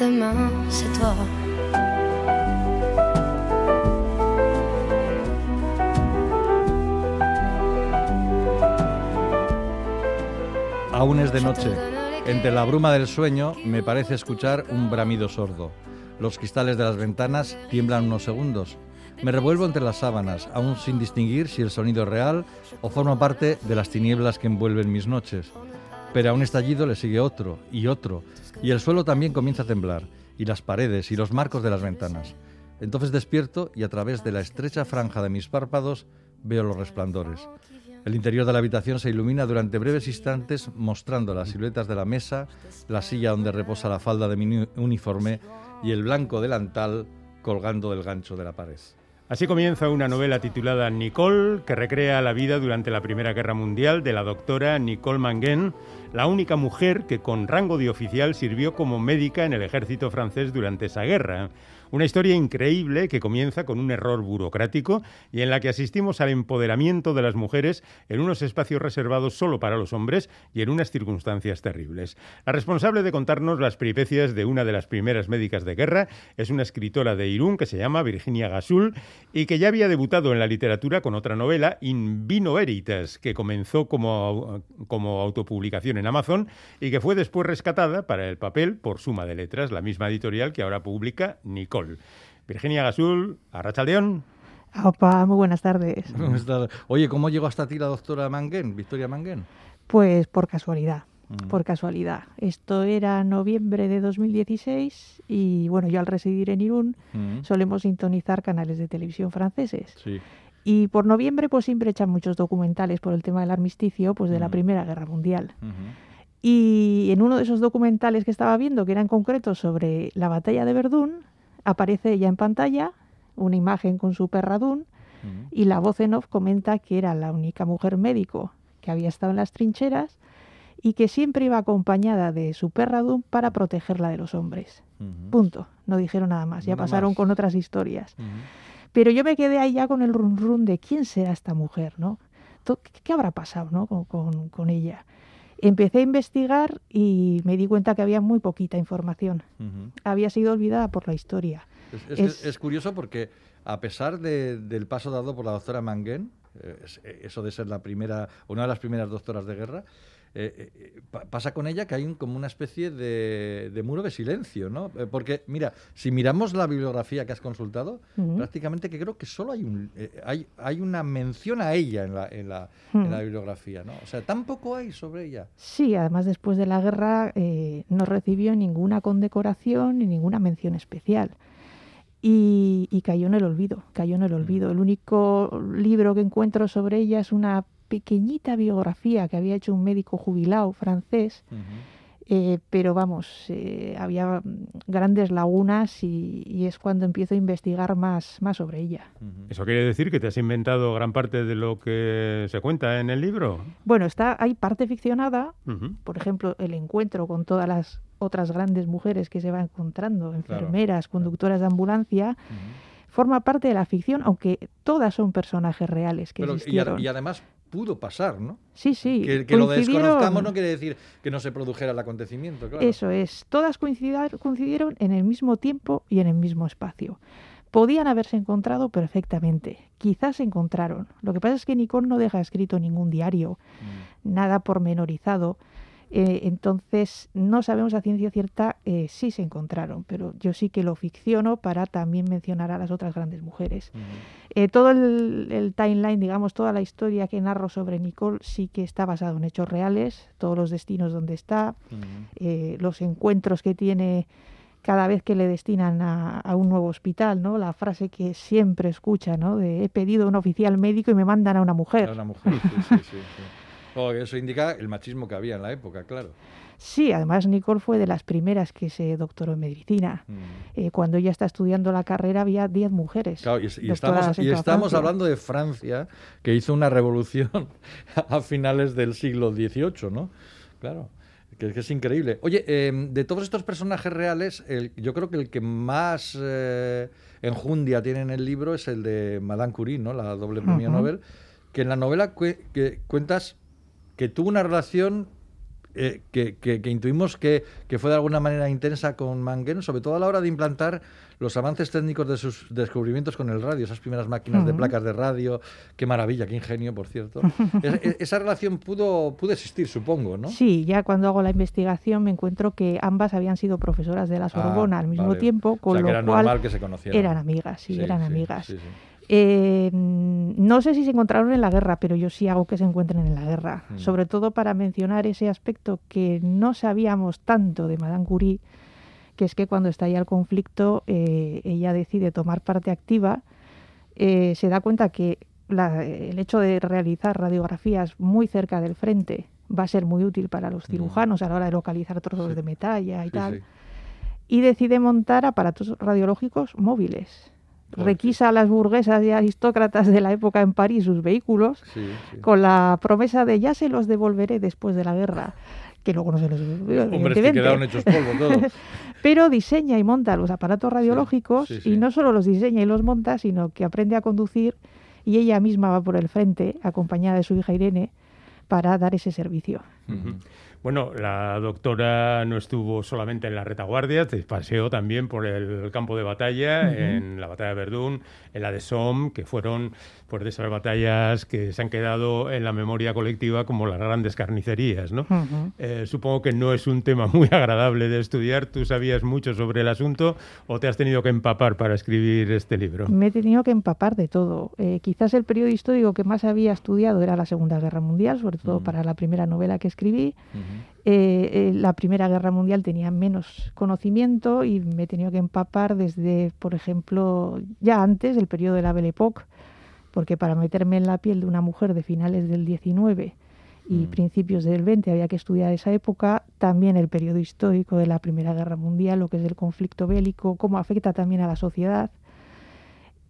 demain, c'est toi. Aún es de noche. Entre la bruma del sueño me parece escuchar un bramido sordo. Los cristales de las ventanas tiemblan unos segundos. Me revuelvo entre las sábanas, aún sin distinguir si el sonido es real o forma parte de las tinieblas que envuelven mis noches. Pero a un estallido le sigue otro y otro, y el suelo también comienza a temblar, y las paredes y los marcos de las ventanas. Entonces despierto y a través de la estrecha franja de mis párpados veo los resplandores. El interior de la habitación se ilumina durante breves instantes mostrando las siluetas de la mesa, la silla donde reposa la falda de mi uniforme y el blanco delantal colgando del gancho de la pared. Así comienza una novela titulada Nicole, que recrea la vida durante la Primera Guerra Mundial de la doctora Nicole Manguen, la única mujer que con rango de oficial sirvió como médica en el ejército francés durante esa guerra. Una historia increíble que comienza con un error burocrático y en la que asistimos al empoderamiento de las mujeres en unos espacios reservados solo para los hombres y en unas circunstancias terribles. La responsable de contarnos las peripecias de una de las primeras médicas de guerra es una escritora de Irún que se llama Virginia Gasul y que ya había debutado en la literatura con otra novela, In Vino Veritas, que comenzó como, como autopublicación en Amazon y que fue después rescatada para el papel por Suma de Letras, la misma editorial que ahora publica Nicole. Virginia Gasul, Arrachaldeón. Opa, muy buenas tardes. Oye, ¿cómo llegó hasta ti la doctora Manguen, Victoria Manguen? Pues por casualidad, mm. por casualidad. Esto era noviembre de 2016 y bueno, yo al residir en Irún mm. solemos sintonizar canales de televisión franceses. Sí. Y por noviembre pues siempre echan muchos documentales por el tema del armisticio pues de la mm. Primera Guerra Mundial. Y en uno de esos documentales que estaba viendo, que era en concreto sobre la batalla de Verdún, aparece ella en pantalla, una imagen con su perradún, y la voz en off comenta que era la única mujer médico que había estado en las trincheras y que siempre iba acompañada de su perradún para protegerla de los hombres. Punto. No dijeron nada más. Ya pasaron con otras historias. Pero yo me quedé ahí ya con el run run de quién será esta mujer, ¿no? ¿Qué habrá pasado ¿no? con, con ella? Empecé a investigar y me di cuenta que había muy poquita información. Había sido olvidada por la historia. Es, curioso porque a pesar del paso dado por la doctora Manguen, eh, eso de ser la primera, una de las primeras doctoras de guerra, eh, eh, pasa con ella que hay como una especie de, muro de silencio, ¿no? Eh, porque, mira, si miramos la bibliografía que has consultado, prácticamente que creo que solo hay, un, hay, hay una mención a ella en la, en, la, en la bibliografía, ¿no? O sea, tampoco hay sobre ella. Sí, además después de la guerra no recibió ninguna condecoración ni ninguna mención especial. Y, y, cayó en el olvido, cayó en el olvido. El único libro que encuentro sobre ella es una pequeñita biografía que había hecho un médico jubilado francés, eh, pero vamos, eh, había grandes lagunas y, es cuando empiezo a investigar más, más sobre ella. ¿Eso quiere decir que te has inventado gran parte de lo que se cuenta en el libro? Bueno, está, hay parte ficcionada, por ejemplo, el encuentro con todas las otras grandes mujeres que se va encontrando, enfermeras, conductoras de ambulancia forma parte de la ficción, aunque todas son personajes reales que existieron. y, además pudo pasar, ¿no? Sí, sí. Que, lo desconozcamos no quiere decir que no se produjera el acontecimiento. Claro. Eso es. Todas coincidieron en el mismo tiempo y en el mismo espacio. Podían haberse encontrado perfectamente. Quizás se encontraron. Lo que pasa es que Nicole no deja escrito ningún diario, mm. nada pormenorizado. Eh, entonces, no sabemos a ciencia cierta eh, si se encontraron, pero yo sí que lo ficciono para también mencionar a las otras grandes mujeres. Eh, todo el, timeline, digamos, toda la historia que narro sobre Nicole sí que está basado en hechos reales, todos los destinos donde está, los encuentros que tiene cada vez que le destinan a, un nuevo hospital, ¿no? La frase que siempre escucha, ¿no? De he pedido un oficial médico y me mandan a una mujer. A una mujer, sí, sí. eso indica el machismo que había en la época, claro. Sí, además Nicole fue de las primeras que se doctoró en medicina. Mm. Eh, cuando ella está estudiando la carrera había 10 mujeres. Claro, y, estamos, y estamos hablando de Francia, que hizo una revolución a finales del siglo XVIII, ¿no? Claro. Que, es increíble. Oye, em, de todos estos personajes reales, yo creo que el que más eh, enjundia tiene en el libro es el de Madame Curie, ¿no? La doble premio Nobel, que en la novela que cuentas que tuvo una relación eh, que, intuimos que, fue de alguna manera intensa con Manguén, sobre todo a la hora de implantar los avances técnicos de sus descubrimientos con el radio, esas primeras máquinas de placas de radio, qué maravilla, qué ingenio, por cierto. E, esa relación pudo, pudo existir, supongo, ¿no? Sí, ya cuando hago la investigación me encuentro que ambas habían sido profesoras de la ah, Sorbona al mismo tiempo, con lo era cual normal que se conocieran. eran amigas, sí, eran amigas. Eh, no sé si se encontraron en la guerra, pero yo sí hago que se encuentren en la guerra, mm. sobre todo para mencionar ese aspecto que no sabíamos tanto de Madame Curie, que es que cuando estalla el conflicto eh, ella decide tomar parte activa, eh, se da cuenta que el hecho de realizar radiografías muy cerca del frente va a ser muy útil para los mm. cirujanos a la hora de localizar trozos de metalla y tal, y decide montar aparatos radiológicos móviles requisa a las burguesas y aristócratas de la época en París sus vehículos con la promesa de ya se los devolveré después de la guerra que luego no se los Hombre, que quedaron hechos polvo todos. Pero diseña y monta los aparatos radiológicos y no solo los diseña y los monta, sino que aprende a conducir y ella misma va por el frente, acompañada de su hija Irene, para dar ese servicio. Bueno, la doctora no estuvo solamente en la retaguardia, se paseó también por el campo de batalla, en la batalla de Verdún, en la de Somme, que fueron pues, de esas batallas que se han quedado en la memoria colectiva como las grandes carnicerías. ¿no? Eh, supongo que no es un tema muy agradable de estudiar. ¿Tú sabías mucho sobre el asunto o te has tenido que empapar para escribir este libro? Me he tenido que empapar de todo. Eh, quizás el periodo histórico que más había estudiado era la Segunda Guerra Mundial, sobre todo para la primera novela que escribí. Eh, eh, la Primera Guerra Mundial tenía menos conocimiento y me he tenido que empapar desde, por ejemplo, ya antes del periodo de la Belle Époque, porque para meterme en la piel de una mujer de finales del 19 y mm. principios del 20 había que estudiar esa época, también el periodo histórico de la Primera Guerra Mundial, lo que es el conflicto bélico, cómo afecta también a la sociedad.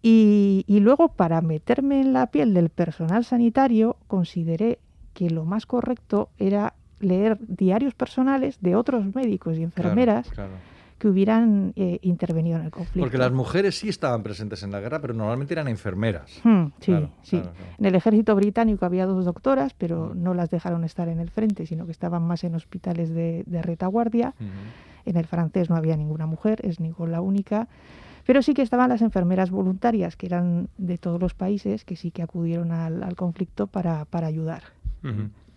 y luego, para meterme en la piel del personal sanitario, consideré que lo más correcto era leer diarios personales de otros médicos y enfermeras que hubieran eh, intervenido en el conflicto. Porque las mujeres sí estaban presentes en la guerra, pero normalmente eran enfermeras. Hmm, sí, sí. En el ejército británico había dos doctoras, pero no las dejaron estar en el frente, sino que estaban más en hospitales de, retaguardia. En el francés no había ninguna mujer, es Nicole la única. Pero sí que estaban las enfermeras voluntarias, que eran de todos los países, que sí que acudieron al, conflicto para, para ayudar.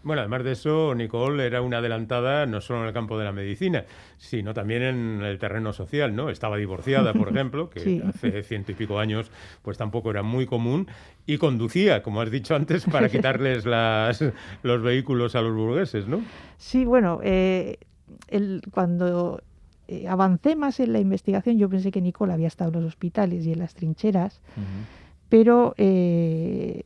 Bueno, además de eso, Nicole era una adelantada no solo en el campo de la medicina, sino también en el terreno social, ¿no? Estaba divorciada, por ejemplo, que hace ciento y pico años pues tampoco era muy común, y conducía, como has dicho antes, para quitarles las, los vehículos a los burgueses, ¿no? Sí, bueno, eh, cuando eh, avancé más en la investigación, yo pensé que Nicole había estado en los hospitales y en las trincheras pero eh,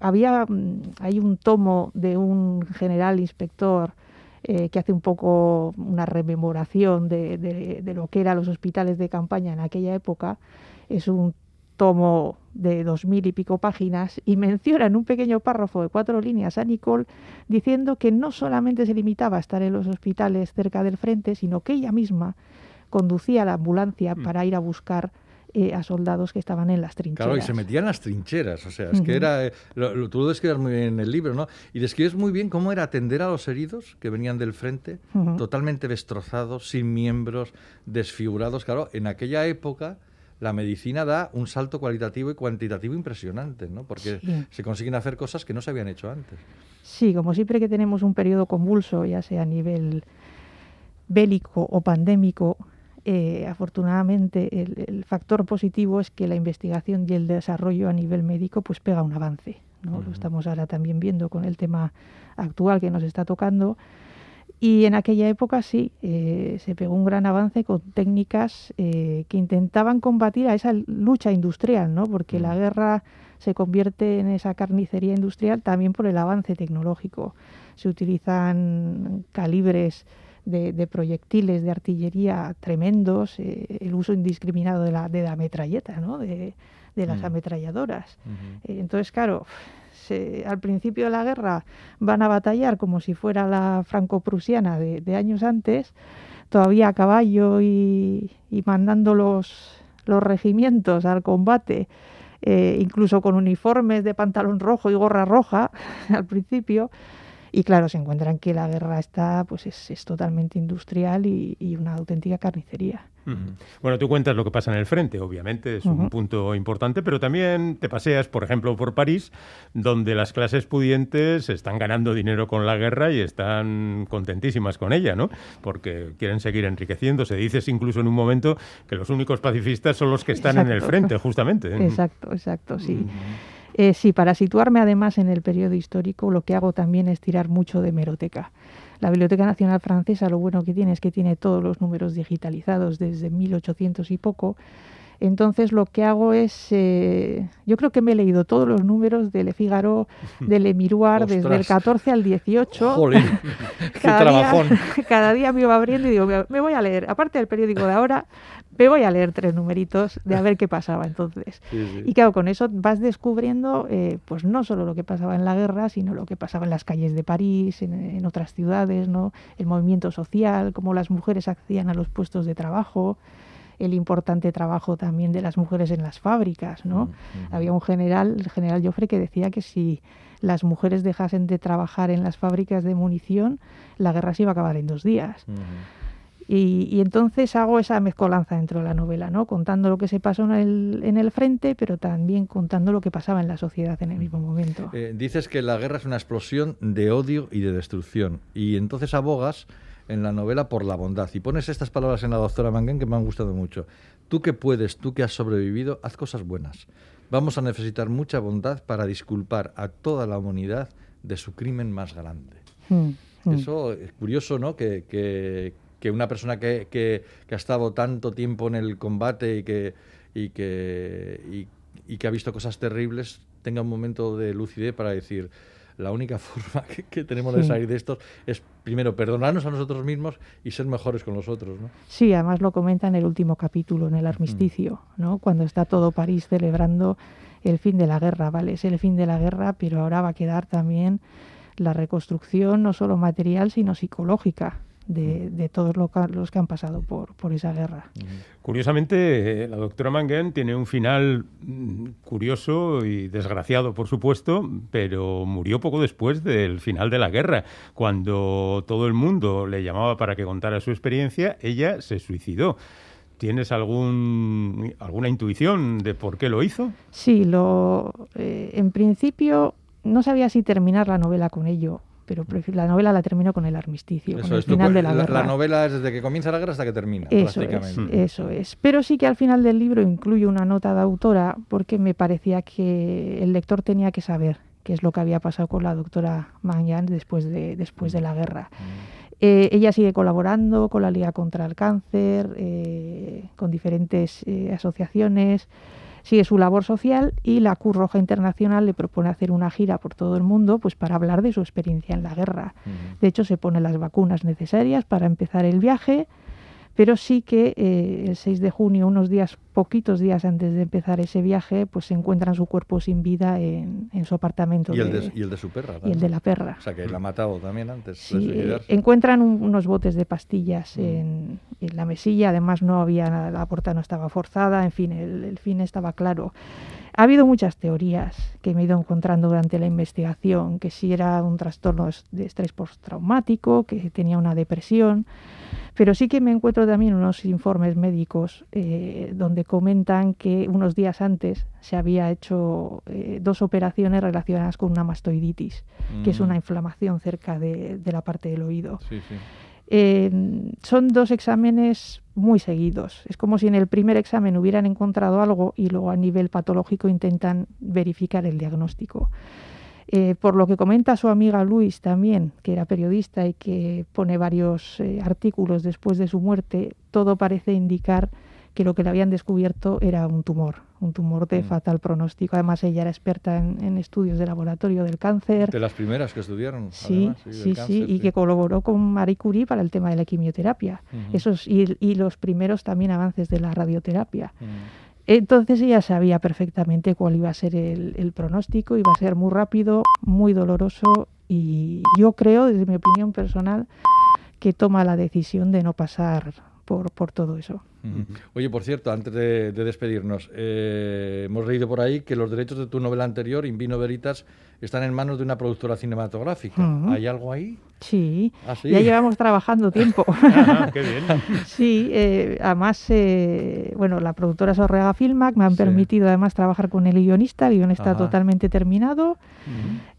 había mm, hay un tomo de un general inspector eh, que hace un poco una rememoración de, de, lo que eran los hospitales de campaña en aquella época. Es un tomo de dos mil y pico páginas y menciona en un pequeño párrafo de cuatro líneas a Nicole diciendo que no solamente se limitaba a estar en los hospitales cerca del frente, sino que ella misma conducía la ambulancia mm. para ir a buscar eh, a soldados que estaban en las trincheras. Claro, y se metían en las trincheras, o sea, es que era, eh, lo, tú lo describes muy bien en el libro, ¿no? Y describes muy bien cómo era atender a los heridos que venían del frente, totalmente destrozados, sin miembros, desfigurados. Claro, en aquella época la medicina da un salto cualitativo y cuantitativo impresionante, ¿no? Porque se consiguen hacer cosas que no se habían hecho antes. Sí, como siempre que tenemos un periodo convulso, ya sea a nivel bélico o pandémico, eh, afortunadamente el, factor positivo es que la investigación y el desarrollo a nivel médico pues pega un avance. ¿no? Lo estamos ahora también viendo con el tema actual que nos está tocando. Y en aquella época sí, eh, se pegó un gran avance con técnicas eh, que intentaban combatir a esa lucha industrial, ¿no? porque la guerra se convierte en esa carnicería industrial también por el avance tecnológico. Se utilizan calibres de, proyectiles de artillería tremendos, eh, el uso indiscriminado de la, de la metralleta, ¿no? de, las mm. ametralladoras. Eh, entonces, claro, al principio de la guerra van a batallar como si fuera la franco-prusiana de, años antes, todavía a caballo y, mandando los, los regimientos al combate. Eh, incluso con uniformes de pantalón rojo y gorra roja al principio, Y claro, se encuentran que la guerra está, pues es, es totalmente industrial y, y una auténtica carnicería. Bueno, tú cuentas lo que pasa en el frente, obviamente, es un punto importante, pero también te paseas, por ejemplo, por París, donde las clases pudientes están ganando dinero con la guerra y están contentísimas con ella, ¿no? Porque quieren seguir enriqueciéndose. Dices incluso en un momento que los únicos pacifistas son los que están en el frente, justamente. ¿eh? Exacto, exacto, sí. Eh, sí, para situarme además en el periodo histórico, lo que hago también es tirar mucho de meroteca. La Biblioteca Nacional Francesa lo bueno que tiene es que tiene todos los números digitalizados desde 1800 y poco. Entonces lo que hago es, eh, yo creo que me he leído todos los números de Le Figaro, de Le Miroir, desde el 14 al 18. Jolín, cada, día, cada día me iba abriendo y digo, me voy a leer, aparte del periódico de ahora, me voy a leer tres numeritos de a ver qué pasaba entonces. Y claro, con eso vas descubriendo eh, pues no solo lo que pasaba en la guerra, sino lo que pasaba en las calles de París, en, otras ciudades, ¿no? el movimiento social, cómo las mujeres accedían a los puestos de trabajo, el importante trabajo también de las mujeres en las fábricas. ¿no? Había un general, el general Joffre, que decía que si las mujeres dejasen de trabajar en las fábricas de munición, la guerra se iba a acabar en dos días. Y, entonces hago esa mezcolanza dentro de la novela, ¿no? contando lo que se pasó en el, en el frente, pero también contando lo que pasaba en la sociedad en el mismo momento. Eh, dices que la guerra es una explosión de odio y de destrucción, y entonces abogas en la novela por la bondad. Y pones estas palabras en la doctora Mangan que me han gustado mucho. Tú que puedes, tú que has sobrevivido, haz cosas buenas. Vamos a necesitar mucha bondad para disculpar a toda la humanidad de su crimen más grande. Mm, mm. Eso es curioso, ¿no? que, que una persona que, que, ha estado tanto tiempo en el combate y que, y que, y, que ha visto cosas terribles tenga un momento de lucidez para decir, la única forma que, tenemos de salir de esto es primero perdonarnos a nosotros mismos y ser mejores con los otros. ¿no? Sí, además lo comenta en el último capítulo, en el armisticio, ¿no? cuando está todo París celebrando el fin de la guerra, ¿vale? Es el fin de la guerra, pero ahora va a quedar también la reconstrucción no solo material, sino psicológica de, todos los que han pasado por, por esa guerra. Curiosamente, eh, la doctora Manguén tiene un final mm, curioso y desgraciado, por supuesto, pero murió poco después del final de la guerra. Cuando todo el mundo le llamaba para que contara su experiencia, ella se suicidó. ¿Tienes algún, alguna intuición de por qué lo hizo? Sí, lo, eh, en principio no sabía si terminar la novela con ello pero la novela la termino con el armisticio, con el final de la, guerra. La novela es desde que comienza la guerra hasta que termina, eso prácticamente. Es, eso es. Pero sí que al final del libro incluyo una nota de autora porque me parecía que el lector tenía que saber qué es lo que había pasado con la doctora Mangan después de, después de la guerra. Mm. Eh, ella sigue colaborando con la Liga contra el Cáncer, eh, con diferentes eh, asociaciones sigue su labor social y la Cruz Roja Internacional le propone hacer una gira por todo el mundo pues para hablar de su experiencia en la guerra. De hecho, se pone las vacunas necesarias para empezar el viaje pero sí que eh, el 6 de junio, unos días, poquitos días antes de empezar ese viaje, pues se encuentran su cuerpo sin vida en, su apartamento. Y el de, y el de su perra. Y el de la perra. O sea, que la ha matado también antes. Sí, encuentran unos botes de pastillas mm. en, la mesilla, además no había nada, la puerta no estaba forzada, en fin, el, el fin estaba claro. Ha habido muchas teorías que me he ido encontrando durante la investigación, que si era un trastorno de estrés postraumático, que tenía una depresión. Pero sí que me encuentro también unos informes médicos eh, donde comentan que unos días antes se había hecho eh, dos operaciones relacionadas con una mastoiditis, que es una mm. inflamación cerca de, la parte del oído. Eh, son dos exámenes muy seguidos. Es como si en el primer examen hubieran encontrado algo y luego a nivel patológico intentan verificar el diagnóstico. Eh, por lo que comenta su amiga Luis también, que era periodista y que pone varios eh, artículos después de su muerte, todo parece indicar que lo que le habían descubierto era un tumor, un tumor de mm. fatal pronóstico. Además, ella era experta en, estudios de laboratorio del cáncer. De las primeras que estudiaron. Sí, sí, sí, y que colaboró con Marie Curie para el tema de la quimioterapia. Esos, y, los primeros también avances de la radioterapia. Mm. Entonces ella sabía perfectamente cuál iba a ser el, pronóstico, iba a ser muy rápido, muy doloroso y yo creo, desde mi opinión personal, que toma la decisión de no pasar por, por todo eso. Oye, por cierto, antes de, despedirnos, eh, hemos leído por ahí que los derechos de tu novela anterior, Invino Veritas, están en manos de una productora cinematográfica. ¿Hay algo ahí? Sí. ¿Ah, ya llevamos trabajando tiempo. qué bien. sí, eh, además, eh, bueno, la productora Sorrega Filmac me han permitido además trabajar con el guionista, el guion está totalmente terminado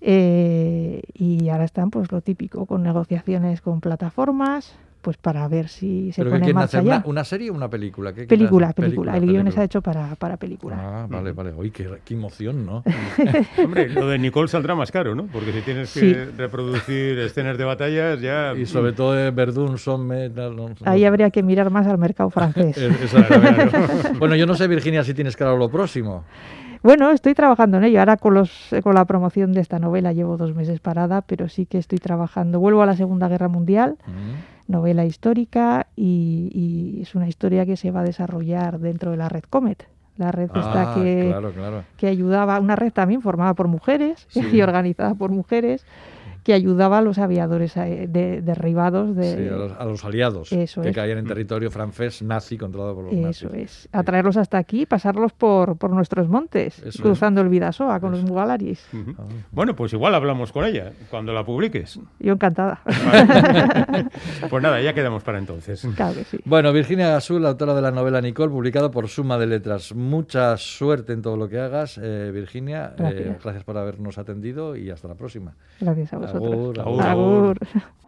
y ahora están pues lo típico, con negociaciones con plataformas, pues para ver si se pone en marcha ya. Una, serie o una película? película, película, El guion está hecho para, para película. Ah, vale, vale. Uy, qué, emoción, ¿no? Hombre, lo de Nicole saldrá más caro, ¿no? Porque si tienes que reproducir escenas de batallas ya... Y sobre todo de Verdun, son Ahí habría que mirar más al mercado francés. bueno, yo no sé, Virginia, si tienes claro lo próximo. Bueno, estoy trabajando en ello. Ahora con, los, con la promoción de esta novela llevo dos meses parada, pero sí que estoy trabajando. Vuelvo a la Segunda Guerra Mundial novela histórica y, es una historia que se va a desarrollar dentro de la red Comet. La red esta ah, que, que ayudaba, una red también formada por mujeres y organizada por mujeres que ayudaba a los aviadores eh, derribados de, a, los, aliados que caían en territorio francés nazi controlado por los Eso es, a traerlos hasta aquí, pasarlos por, por nuestros montes, cruzando el Vidasoa con los mugalaris. Ah. Bueno, pues igual hablamos con ella cuando la publiques. Yo encantada. pues nada, ya quedamos para entonces. Claro que sí. Bueno, Virginia Gasul, autora de la novela Nicole, publicado por Suma de Letras. Mucha suerte en todo lo que hagas, eh, Virginia. Eh, gracias. gracias por habernos atendido y hasta la próxima. Gracias a vosotros. Agur, agur. agur.